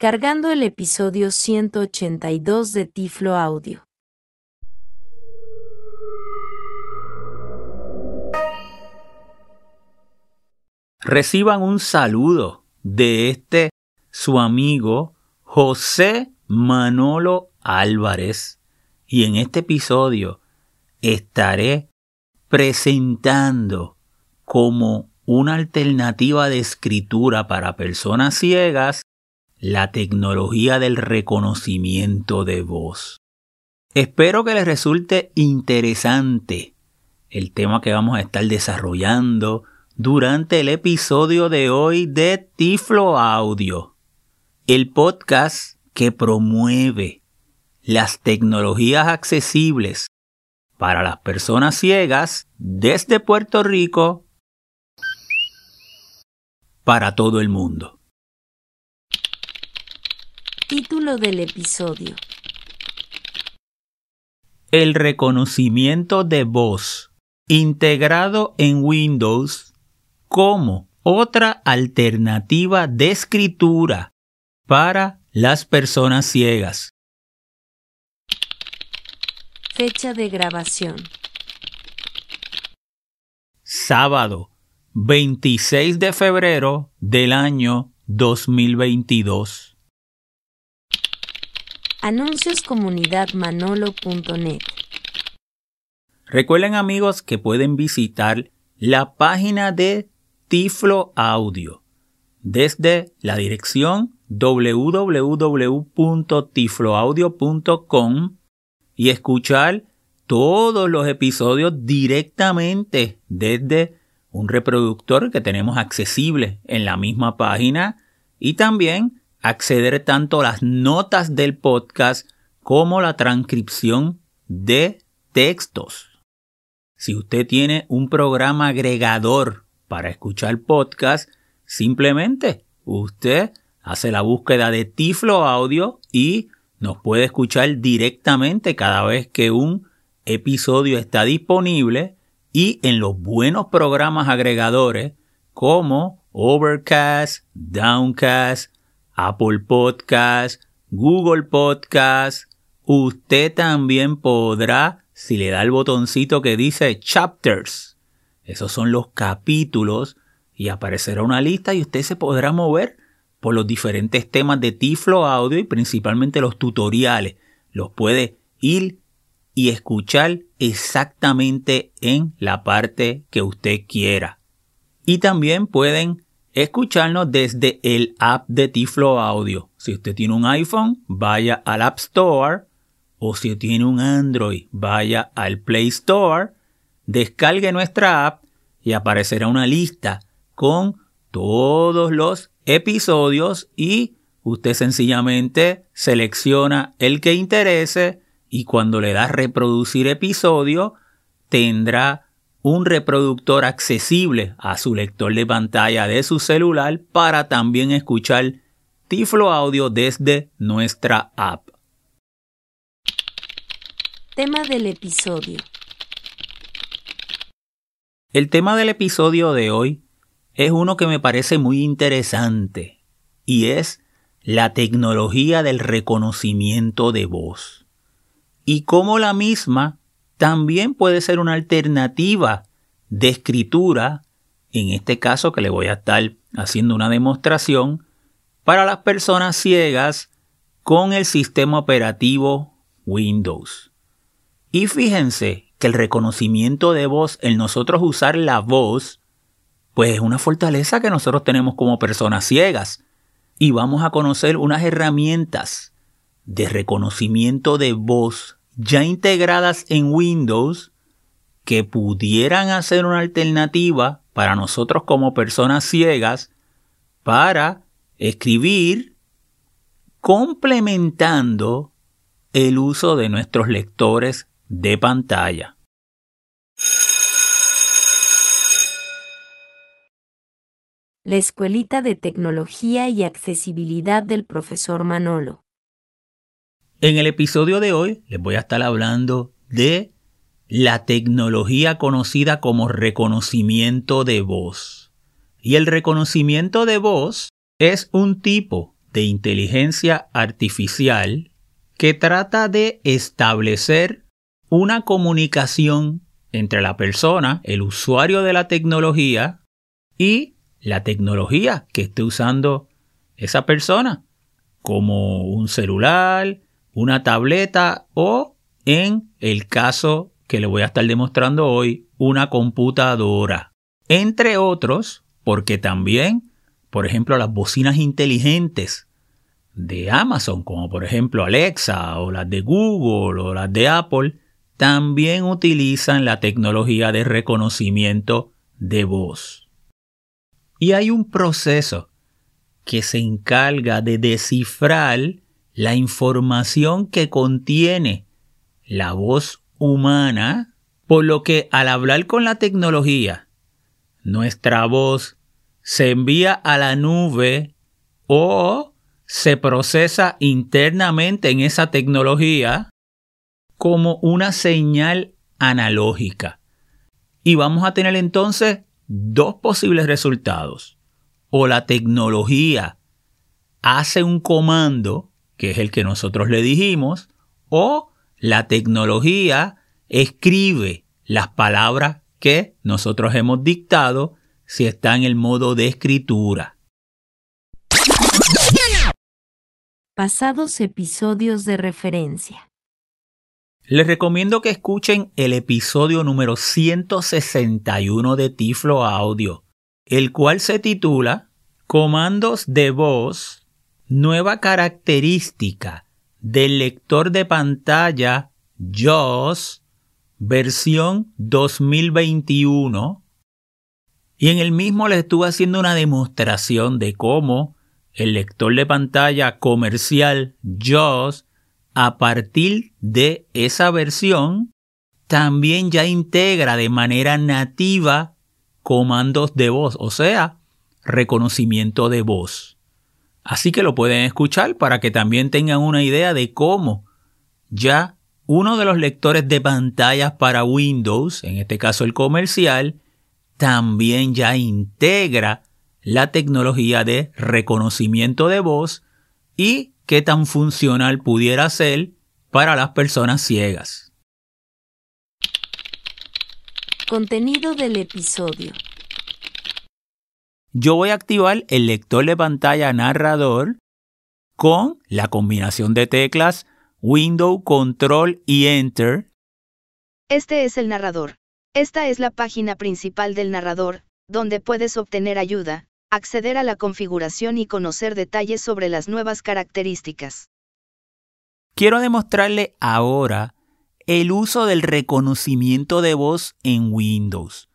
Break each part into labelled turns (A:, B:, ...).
A: cargando el episodio 182 de Tiflo Audio.
B: Reciban un saludo de este su amigo José Manolo Álvarez y en este episodio estaré presentando como una alternativa de escritura para personas ciegas la tecnología del reconocimiento de voz. Espero que les resulte interesante el tema que vamos a estar desarrollando durante el episodio de hoy de Tiflo Audio, el podcast que promueve las tecnologías accesibles para las personas ciegas desde Puerto Rico para todo el mundo.
A: Título del episodio.
B: El reconocimiento de voz integrado en Windows como otra alternativa de escritura para las personas ciegas.
A: Fecha de grabación.
B: Sábado 26 de febrero del año 2022.
A: Anuncioscomunidadmanolo.net
B: Recuerden amigos que pueden visitar la página de Tiflo Audio desde la dirección www.tifloaudio.com y escuchar todos los episodios directamente desde un reproductor que tenemos accesible en la misma página y también acceder tanto a las notas del podcast como la transcripción de textos. Si usted tiene un programa agregador para escuchar podcast, simplemente usted hace la búsqueda de Tiflo Audio y nos puede escuchar directamente cada vez que un episodio está disponible y en los buenos programas agregadores como Overcast, Downcast, Apple Podcast, Google Podcast, usted también podrá, si le da el botoncito que dice Chapters, esos son los capítulos y aparecerá una lista y usted se podrá mover por los diferentes temas de Tiflo Audio y principalmente los tutoriales. Los puede ir y escuchar exactamente en la parte que usted quiera. Y también pueden escucharnos desde el app de Tiflo Audio. Si usted tiene un iPhone, vaya al App Store o si tiene un Android, vaya al Play Store, descargue nuestra app y aparecerá una lista con todos los episodios y usted sencillamente selecciona el que interese y cuando le da reproducir episodio tendrá un reproductor accesible a su lector de pantalla de su celular para también escuchar Tiflo Audio desde nuestra app.
A: Tema del episodio.
B: El tema del episodio de hoy es uno que me parece muy interesante y es la tecnología del reconocimiento de voz y cómo la misma también puede ser una alternativa de escritura, en este caso que le voy a estar haciendo una demostración, para las personas ciegas con el sistema operativo Windows. Y fíjense que el reconocimiento de voz, el nosotros usar la voz, pues es una fortaleza que nosotros tenemos como personas ciegas. Y vamos a conocer unas herramientas de reconocimiento de voz ya integradas en Windows que pudieran hacer una alternativa para nosotros como personas ciegas para escribir complementando el uso de nuestros lectores de pantalla.
A: La Escuelita de Tecnología y Accesibilidad del profesor Manolo.
B: En el episodio de hoy les voy a estar hablando de la tecnología conocida como reconocimiento de voz. Y el reconocimiento de voz es un tipo de inteligencia artificial que trata de establecer una comunicación entre la persona, el usuario de la tecnología, y la tecnología que esté usando esa persona, como un celular, una tableta o, en el caso que le voy a estar demostrando hoy, una computadora. Entre otros, porque también, por ejemplo, las bocinas inteligentes de Amazon, como por ejemplo Alexa o las de Google o las de Apple, también utilizan la tecnología de reconocimiento de voz. Y hay un proceso que se encarga de descifrar la información que contiene la voz humana, por lo que al hablar con la tecnología, nuestra voz se envía a la nube o se procesa internamente en esa tecnología como una señal analógica. Y vamos a tener entonces dos posibles resultados o la tecnología hace un comando, que es el que nosotros le dijimos, o la tecnología escribe las palabras que nosotros hemos dictado si está en el modo de escritura.
A: Pasados episodios de referencia.
B: Les recomiendo que escuchen el episodio número 161 de Tiflo Audio, el cual se titula Comandos de voz, nueva característica del lector de pantalla JAWS versión 2021 y en el mismo les estuve haciendo una demostración de cómo el lector de pantalla comercial JAWS a partir de esa versión también ya integra de manera nativa comandos de voz, o sea, reconocimiento de voz. Así que lo pueden escuchar para que también tengan una idea de cómo ya uno de los lectores de pantallas para Windows, en este caso el comercial, también ya integra la tecnología de reconocimiento de voz y qué tan funcional pudiera ser para las personas ciegas.
A: Contenido del episodio.
B: Yo voy a activar el lector de pantalla narrador con la combinación de teclas Window, Control y Enter.
C: Este es el narrador. Esta es la página principal del narrador, donde puedes obtener ayuda, acceder a la configuración y conocer detalles sobre las nuevas características.
B: Quiero demostrarle ahora el uso del reconocimiento de voz en Windows,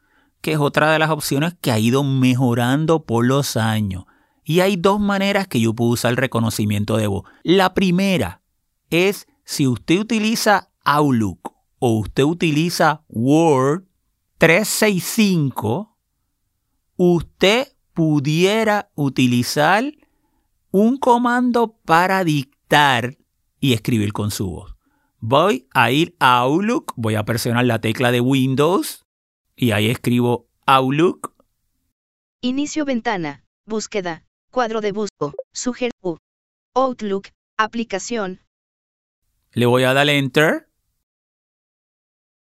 B: que es otra de las opciones que ha ido mejorando por los años. Y hay dos maneras que yo puedo usar el reconocimiento de voz. La primera es si usted utiliza Outlook o usted utiliza Word 365, usted pudiera utilizar un comando para dictar y escribir con su voz. Voy a ir a Outlook, voy a presionar la tecla de Windows y ahí escribo Outlook.
C: Inicio ventana, búsqueda, cuadro de busco, sugerir, Outlook, aplicación.
B: Le voy a dar Enter.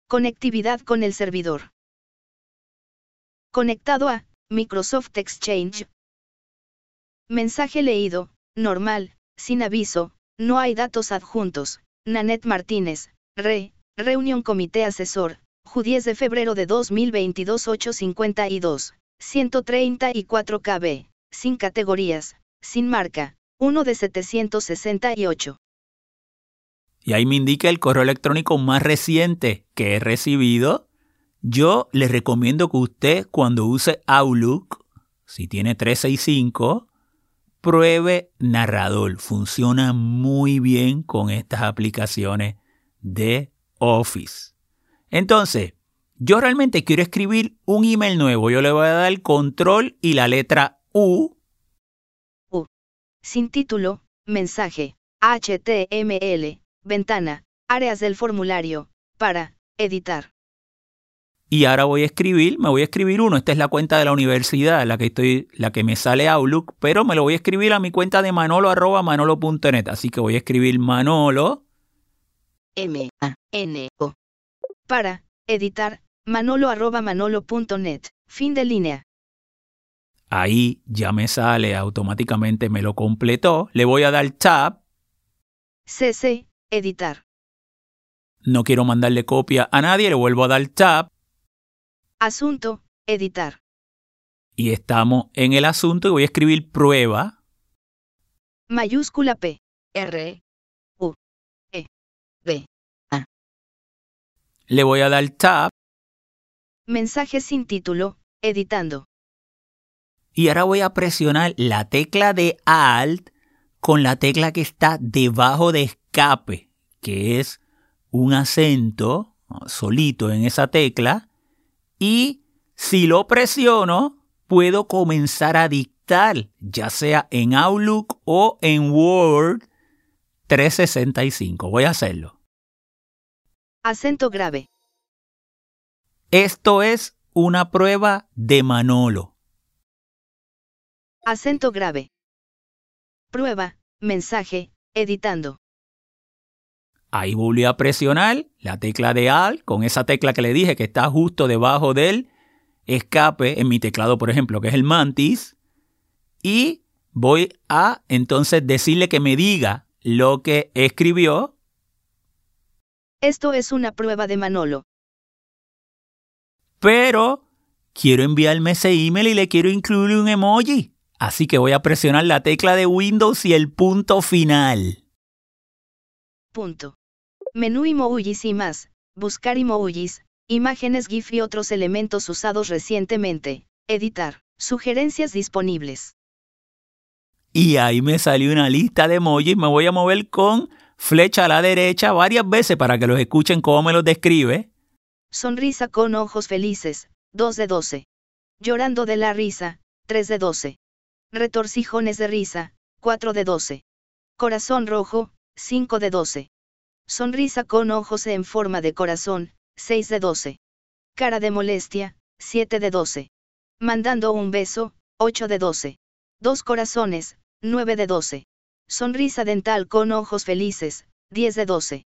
C: Conectividad con el servidor. Conectado a Microsoft Exchange. Mensaje leído, normal, sin aviso, no hay datos adjuntos. Nanette Martínez, Re, Reunión Comité Asesor, Ju de febrero de 2022 852, 134 KB, sin categorías, sin marca, 1 de 768.
B: Y ahí me indica el correo electrónico más reciente que he recibido. Yo les recomiendo que usted cuando use Outlook, si tiene 365, pruebe narrador. Funciona muy bien con estas aplicaciones de Office. Entonces, yo realmente quiero escribir un email nuevo. Yo le voy a dar el control y la letra U.
C: U. Sin título, mensaje, HTML, ventana, áreas del formulario, para, editar.
B: Y ahora voy a escribir, me voy a escribir uno. Esta es la cuenta de la universidad, la que estoy, la que me sale Outlook, pero me lo voy a escribir a mi cuenta de manolo arroba manolo.net. Así que voy a escribir manolo.
C: M A N O. Para editar manolo arroba manolo.net. Fin de línea.
B: Ahí ya me sale automáticamente, me lo completó. Le voy a dar tab.
C: CC, editar.
B: No quiero mandarle copia a nadie, le vuelvo a dar tab.
C: Asunto, editar.
B: Y estamos en el asunto y voy a escribir prueba.
C: Mayúscula P. R.
B: Le voy a dar tab.
C: Mensaje sin título, editando.
B: Y ahora voy a presionar la tecla de Alt con la tecla que está debajo de escape, que es un acento solito en esa tecla. Y si lo presiono, puedo comenzar a dictar, ya sea en Outlook o en Word 365. Voy a hacerlo.
C: Acento grave.
B: Esto es una prueba de Manolo.
C: Acento grave. Prueba, mensaje, editando.
B: Ahí volví a presionar la tecla de Alt con esa tecla que le dije que está justo debajo del escape en mi teclado, por ejemplo, que es el Mantis. Y voy a entonces decirle que me diga lo que escribió.
C: Esto es una prueba de Manolo.
B: Pero quiero enviarme ese email y le quiero incluir un emoji. Así que voy a presionar la tecla de Windows y el punto final.
C: Punto. Menú emojis y más. Buscar emojis, imágenes GIF y otros elementos usados recientemente. Editar. Sugerencias disponibles.
B: Y ahí me salió una lista de emojis. Me voy a mover con flecha a la derecha varias veces para que los escuchen cómo me los describe.
C: Sonrisa con ojos felices. 2 de 12. Llorando de la risa. 3 de 12. Retorcijones de risa. 4 de 12. Corazón rojo. 5 de 12. Sonrisa con ojos en forma de corazón, 6 de 12. Cara de molestia, 7 de 12. Mandando un beso, 8 de 12. Dos corazones, 9 de 12. Sonrisa dental con ojos felices, 10 de 12.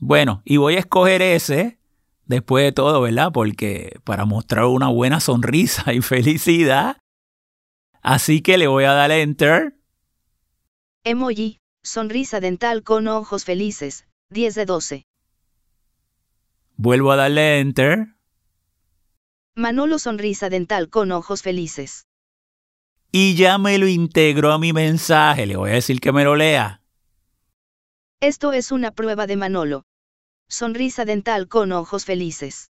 B: Bueno, y voy a escoger ese, después de todo, ¿verdad? Porque para mostrar una buena sonrisa y felicidad. Así que le voy a dar enter.
C: Emoji, sonrisa dental con ojos felices, 10 de 12.
B: Vuelvo a darle enter.
C: Manolo sonrisa dental con ojos felices.
B: Y ya me lo integró a mi mensaje. Le voy a decir que me lo lea.
C: Esto es una prueba de Manolo. Sonrisa dental con ojos felices.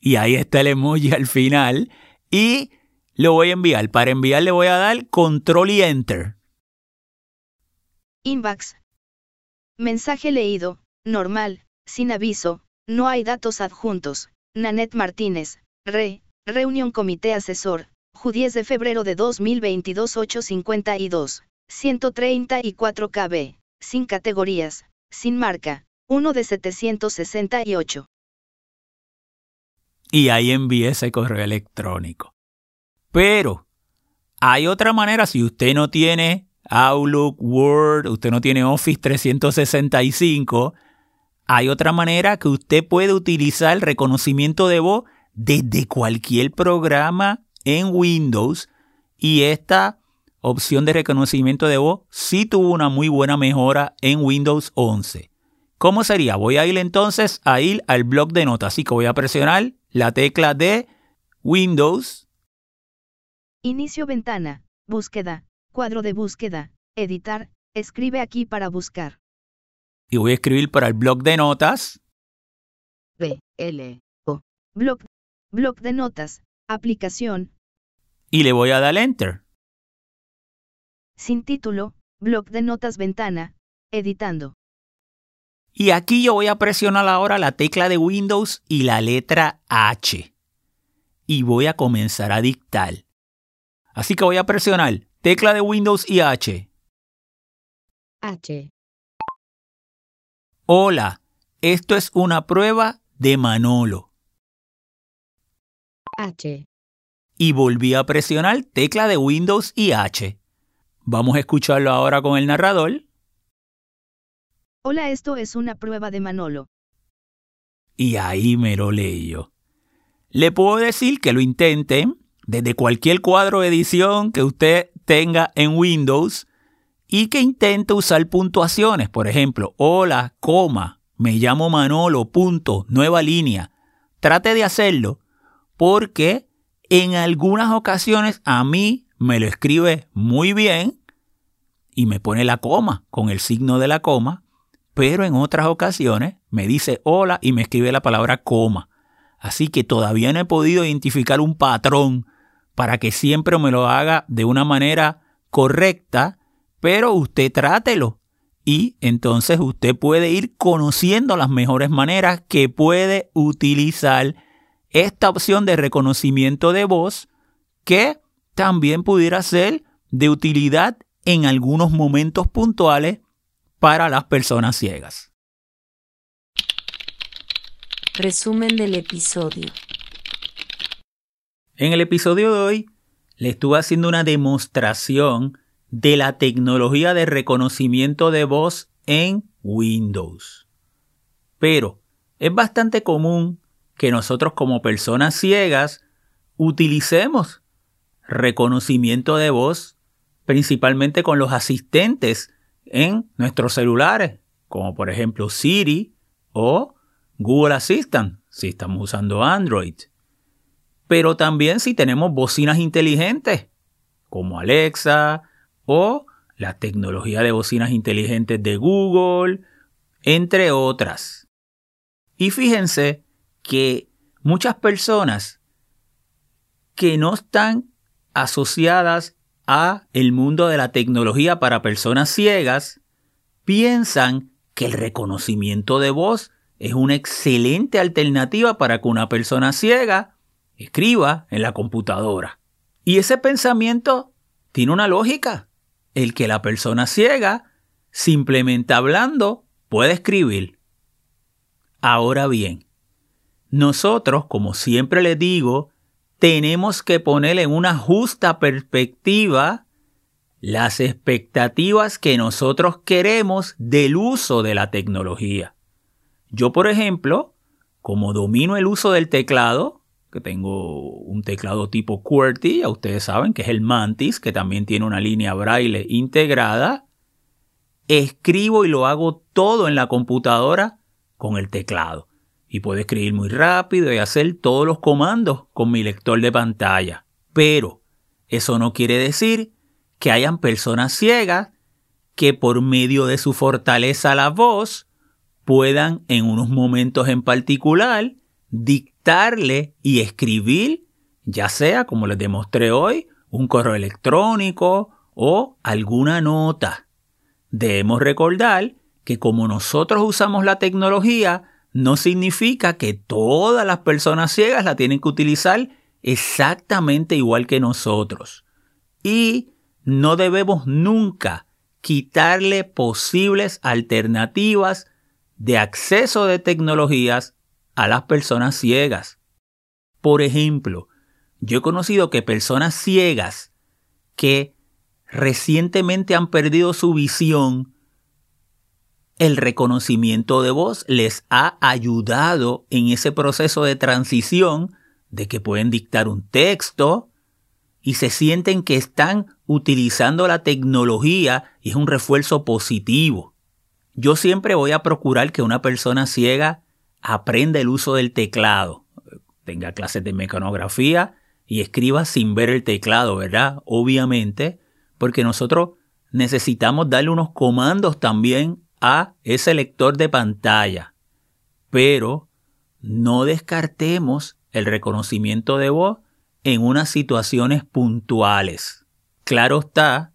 B: Y ahí está el emoji al final. Y lo voy a enviar. Para enviar le voy a dar control y enter.
C: Inbox. Mensaje leído, normal, sin aviso, no hay datos adjuntos. Nanette Martínez, Re, Reunión Comité Asesor, Ju 10 de febrero de 2022 852, 134 KB, sin categorías, sin marca, 1 de 768.
B: Y ahí envié ese correo electrónico. Pero hay otra manera, si usted no tiene Outlook, Word, usted no tiene Office 365, hay otra manera que usted puede utilizar el reconocimiento de voz desde cualquier programa en Windows y esta opción de reconocimiento de voz sí tuvo una muy buena mejora en Windows 11. ¿Cómo sería? Voy a ir entonces a ir al blog de notas, así que voy a presionar la tecla de Windows.
C: Inicio ventana, búsqueda, cuadro de búsqueda, editar, escribe aquí para buscar.
B: Y voy a escribir para el blog de notas.
C: B, L, O. Blog, blog de notas, aplicación,
B: Y le voy a dar enter.
C: sin título, blog de notas ventana, editando.
B: Y aquí yo voy a presionar ahora la tecla de Windows y la letra H. Y voy a comenzar a dictar. Así que voy a presionar tecla de Windows y H.
C: H.
B: Hola, esto es una prueba de Manolo.
C: H.
B: Y volví a presionar tecla de Windows y H. Vamos a escucharlo ahora con el narrador.
C: Hola, esto es una prueba de Manolo.
B: Y ahí me lo leyo. Le puedo decir que lo intenten desde cualquier cuadro de edición que usted tenga en Windows y que intente usar puntuaciones. Por ejemplo, hola, coma, me llamo Manolo, punto, nueva línea. Trate de hacerlo porque en algunas ocasiones a mí me lo escribe muy bien y me pone la coma con el signo de la coma, pero en otras ocasiones me dice hola y me escribe la palabra coma. Así que todavía no he podido identificar un patrón para que siempre me lo haga de una manera correcta, pero usted trátelo. Y entonces usted puede ir conociendo las mejores maneras que puede utilizar esta opción de reconocimiento de voz que también pudiera ser de utilidad en algunos momentos puntuales para las personas ciegas.
A: Resumen del episodio.
B: En el episodio de hoy le estuve haciendo una demostración de la tecnología de reconocimiento de voz en Windows. Pero es bastante común que nosotros como personas ciegas utilicemos reconocimiento de voz principalmente con los asistentes en nuestros celulares, como por ejemplo Siri o Google Assistant, si estamos usando Android. Pero también si tenemos bocinas inteligentes, como Alexa o la tecnología de bocinas inteligentes de Google, entre otras. Y fíjense que muchas personas que no están asociadas a el mundo de la tecnología para personas ciegas piensan que el reconocimiento de voz es una excelente alternativa para que una persona ciega escriba en la computadora. Y ese pensamiento tiene una lógica. El que la persona ciega, simplemente hablando, puede escribir. Ahora bien, nosotros, como siempre les digo, tenemos que poner en una justa perspectiva las expectativas que nosotros queremos del uso de la tecnología. Yo, por ejemplo, como domino el uso del teclado, que tengo un teclado tipo QWERTY, ya ustedes saben que es el Mantis, que también tiene una línea braille integrada, escribo y lo hago todo en la computadora con el teclado. Y puedo escribir muy rápido y hacer todos los comandos con mi lector de pantalla. Pero eso no quiere decir que hayan personas ciegas que por medio de su fortaleza la voz puedan en unos momentos en particular dictarle y escribir, ya sea, como les demostré hoy, un correo electrónico o alguna nota. Debemos recordar que como nosotros usamos la tecnología, no significa que todas las personas ciegas la tienen que utilizar exactamente igual que nosotros. Y no debemos nunca quitarle posibles alternativas de acceso de tecnologías a las personas ciegas. Por ejemplo, yo he conocido que personas ciegas que recientemente han perdido su visión, el reconocimiento de voz les ha ayudado en ese proceso de transición de que pueden dictar un texto y se sienten que están utilizando la tecnología y es un refuerzo positivo. Yo siempre voy a procurar que una persona ciega aprenda el uso del teclado, tenga clases de mecanografía y escriba sin ver el teclado, ¿verdad? Obviamente, porque nosotros necesitamos darle unos comandos también a ese lector de pantalla. Pero no descartemos el reconocimiento de voz en unas situaciones puntuales. Claro está,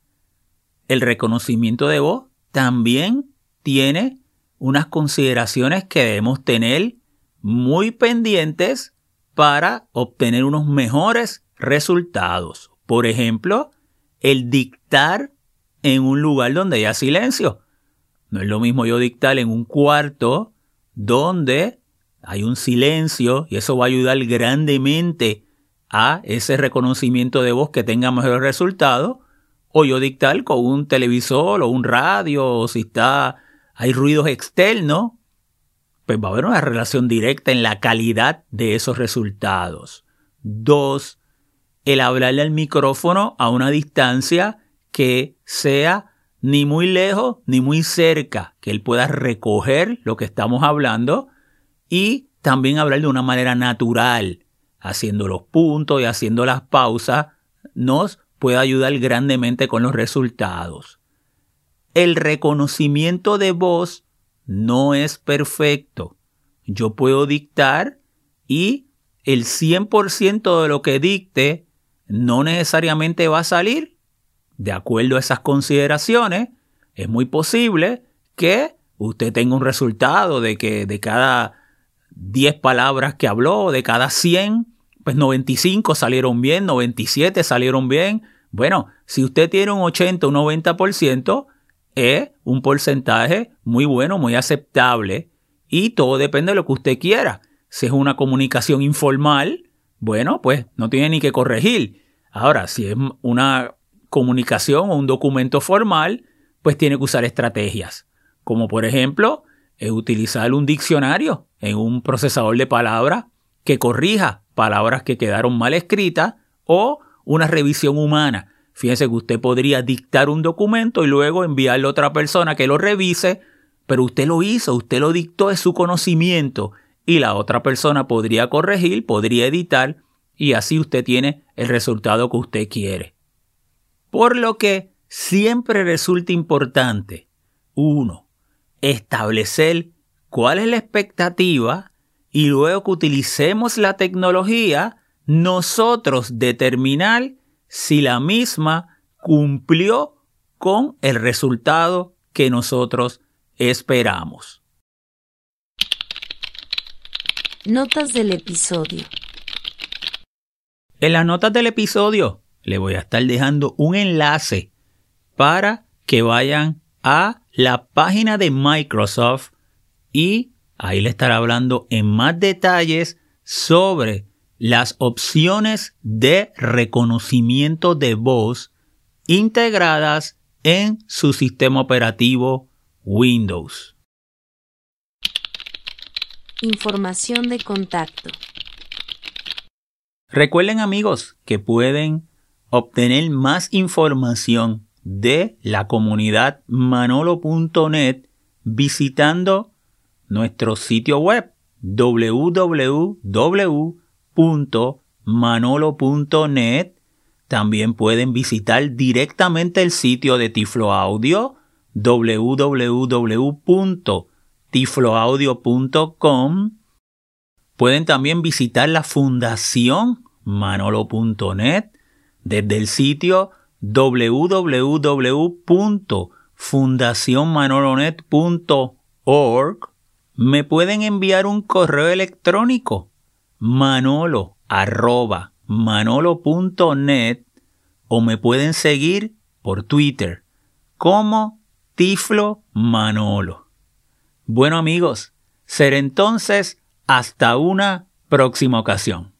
B: el reconocimiento de voz también tiene unas consideraciones que debemos tener muy pendientes para obtener unos mejores resultados. Por ejemplo, el dictar en un lugar donde haya silencio. No es lo mismo yo dictar en un cuarto donde hay un silencio y eso va a ayudar grandemente a ese reconocimiento de voz que tenga mejor resultado. O yo dictar con un televisor o un radio, o si está, hay ruidos externos, pues va a haber una relación directa en la calidad de esos resultados. Dos, el hablarle al micrófono a una distancia que sea ni muy lejos ni muy cerca, que él pueda recoger lo que estamos hablando y también hablar de una manera natural, haciendo los puntos y haciendo las pausas, nos puede ayudar grandemente con los resultados. El reconocimiento de voz no es perfecto. Yo puedo dictar y el 100% de lo que dicte no necesariamente va a salir. De acuerdo a esas consideraciones, es muy posible que usted tenga un resultado de que de cada 10 palabras que habló, de cada 100, pues 95 salieron bien, 97 salieron bien. Bueno, si usted tiene un 80 o un 90%, es un porcentaje muy bueno, muy aceptable y todo depende de lo que usted quiera. Si es una comunicación informal, bueno, pues no tiene ni que corregir. Ahora, si es una comunicación o un documento formal, pues tiene que usar estrategias, como por ejemplo, utilizar un diccionario en un procesador de palabras que corrija palabras que quedaron mal escritas o una revisión humana Fíjense que usted podría dictar un documento y luego enviarle a otra persona que lo revise, pero usted lo hizo, usted lo dictó, es su conocimiento y la otra persona podría corregir, podría editar y así usted tiene el resultado que usted quiere. Por lo que siempre resulta importante, uno, establecer cuál es la expectativa y luego que utilicemos la tecnología, nosotros determinar si la misma cumplió con el resultado que nosotros esperamos.
A: Notas del episodio.
B: En las notas del episodio le voy a estar dejando un enlace para que vayan a la página de Microsoft y ahí le estaré hablando en más detalles sobre las opciones de reconocimiento de voz integradas en su sistema operativo Windows.
A: Información de contacto.
B: Recuerden amigos que pueden obtener más información de la comunidad manolo.net visitando nuestro sitio web www manolo.net. También pueden visitar directamente el sitio de Tiflo Audio www.tifloaudio.com. Pueden también visitar la fundación manolo.net desde el sitio www.fundacionmanolonet.org. Me pueden enviar un correo electrónico manolo arroba manolo.net o me pueden seguir por Twitter como Tiflo Manolo. Bueno amigos, será entonces hasta una próxima ocasión.